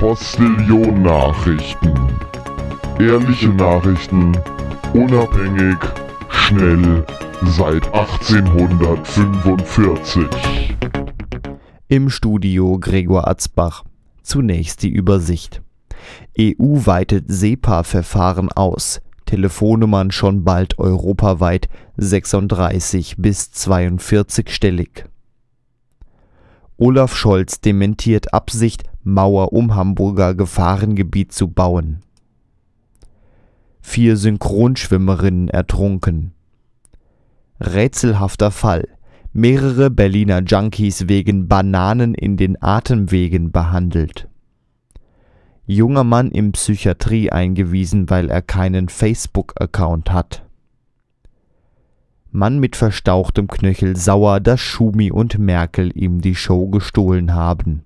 Postillion Nachrichten. Ehrliche Nachrichten, unabhängig, schnell, seit 1845. Im Studio Gregor Atzbach. Zunächst die Übersicht. EU weitet SEPA-Verfahren aus. Telefonnummern schon bald europaweit 36 bis 42 stellig. Olaf Scholz dementiert Absicht, Mauer um Hamburger Gefahrengebiet zu bauen. Vier Synchronschwimmerinnen ertrunken. Rätselhafter Fall. Mehrere Berliner Junkies wegen Bananen in den Atemwegen behandelt. Junger Mann in Psychiatrie eingewiesen, weil er keinen Facebook-Account hat. Mann mit verstauchtem Knöchel sauer, dass Schumi und Merkel ihm die Show gestohlen haben.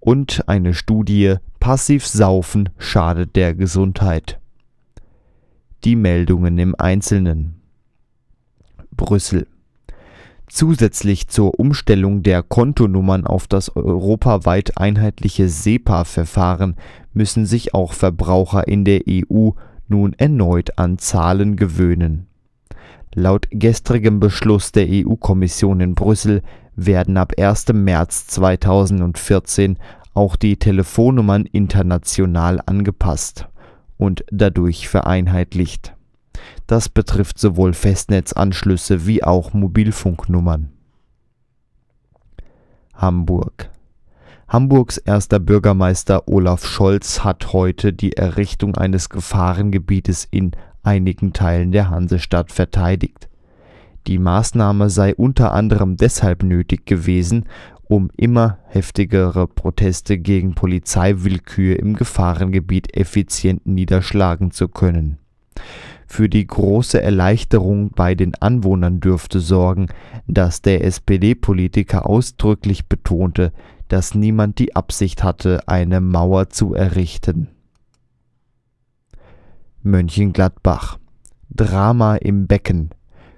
Und eine Studie, passiv saufen schadet der Gesundheit. Die Meldungen im Einzelnen. Brüssel. Zusätzlich zur Umstellung der Kontonummern auf das europaweit einheitliche SEPA-Verfahren müssen sich auch Verbraucher in der EU nun erneut an Zahlen gewöhnen. Laut gestrigem Beschluss der EU-Kommission in Brüssel werden ab 1. März 2014 auch die Telefonnummern international angepasst und dadurch vereinheitlicht. Das betrifft sowohl Festnetzanschlüsse wie auch Mobilfunknummern. Hamburg Hamburgs erster Bürgermeister Olaf Scholz hat heute die Errichtung eines Gefahrengebietes in einigen Teilen der Hansestadt verteidigt. Die Maßnahme sei unter anderem deshalb nötig gewesen, um immer heftigere Proteste gegen Polizeiwillkür im Gefahrengebiet effizient niederschlagen zu können für die große Erleichterung bei den Anwohnern dürfte sorgen, dass der SPD-Politiker ausdrücklich betonte, dass niemand die Absicht hatte, eine Mauer zu errichten. Mönchengladbach Drama im Becken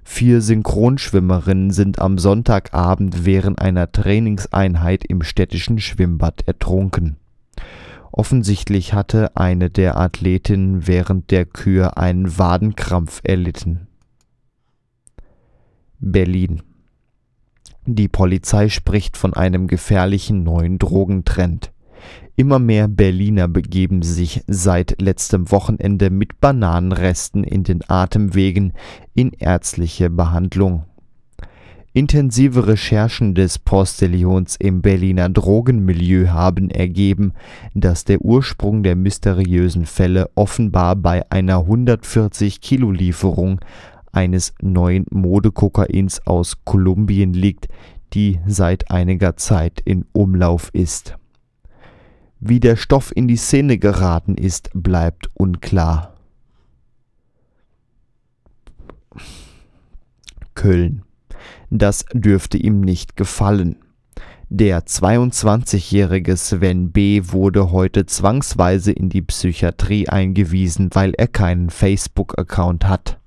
Vier Synchronschwimmerinnen sind am Sonntagabend während einer Trainingseinheit im städtischen Schwimmbad ertrunken Offensichtlich hatte eine der Athletinnen während der Kür einen Wadenkrampf erlitten. Berlin Die Polizei spricht von einem gefährlichen neuen Drogentrend. Immer mehr Berliner begeben sich seit letztem Wochenende mit Bananenresten in den Atemwegen in ärztliche Behandlung Intensive Recherchen des Postillions im Berliner Drogenmilieu haben ergeben, dass der Ursprung der mysteriösen Fälle offenbar bei einer 140-Kilo-Lieferung eines neuen Modekokains aus Kolumbien liegt, die seit einiger Zeit in Umlauf ist. Wie der Stoff in die Szene geraten ist, bleibt unklar. Köln das dürfte ihm nicht gefallen. Der 22-jährige Sven B. wurde heute zwangsweise in die Psychiatrie eingewiesen, weil er keinen Facebook-Account hat.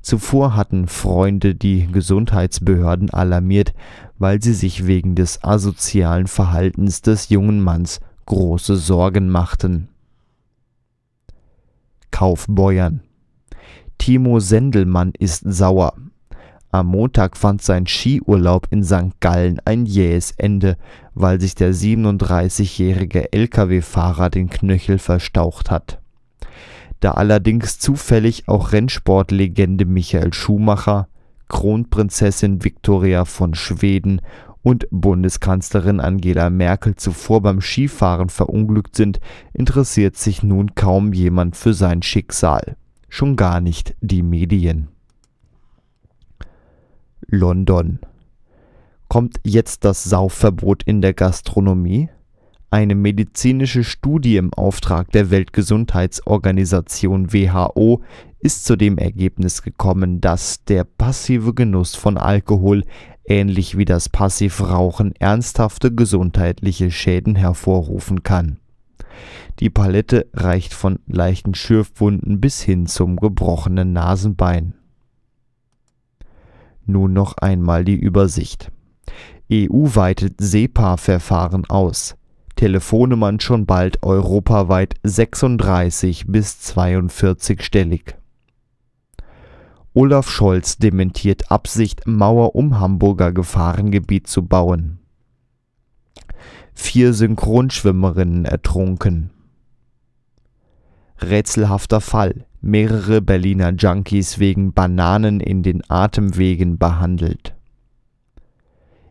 Zuvor hatten Freunde die Gesundheitsbehörden alarmiert, weil sie sich wegen des asozialen Verhaltens des jungen Manns große Sorgen machten. Kaufbeuern Timo Sendelmann ist sauer. Am Montag fand sein Skiurlaub in St. Gallen ein jähes Ende, weil sich der 37-jährige Lkw-Fahrer den Knöchel verstaucht hat. Da allerdings zufällig auch Rennsportlegende Michael Schumacher, Kronprinzessin Viktoria von Schweden und Bundeskanzlerin Angela Merkel zuvor beim Skifahren verunglückt sind, interessiert sich nun kaum jemand für sein Schicksal, schon gar nicht die Medien. London. Kommt jetzt das Saufverbot in der Gastronomie? Eine medizinische Studie im Auftrag der Weltgesundheitsorganisation WHO ist zu dem Ergebnis gekommen, dass der passive Genuss von Alkohol ähnlich wie das Passivrauchen ernsthafte gesundheitliche Schäden hervorrufen kann. Die Palette reicht von leichten Schürfwunden bis hin zum gebrochenen Nasenbein. Nun noch einmal die Übersicht. EU weitet SEPA-Verfahren aus. Telefonnummern schon bald europaweit 36 bis 42 stellig. Olaf Scholz dementiert Absicht, Mauer um Hamburger Gefahrengebiet zu bauen. Vier Synchronschwimmerinnen ertrunken. Rätselhafter Fall. Mehrere Berliner Junkies wegen Bananen in den Atemwegen behandelt.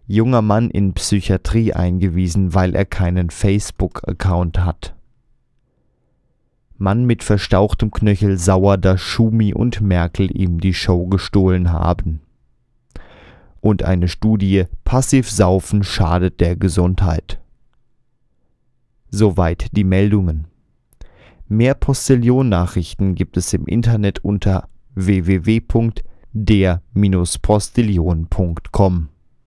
Junger Mann in Psychiatrie eingewiesen, weil er keinen Facebook-Account hat. Mann mit verstauchtem Knöchel sauer, dass Schumi und Merkel ihm die Show gestohlen haben. Und eine Studie Passiv Saufen schadet der Gesundheit. Soweit die Meldungen. Mehr Postillon-Nachrichten gibt es im Internet unter www.der-postillon.com.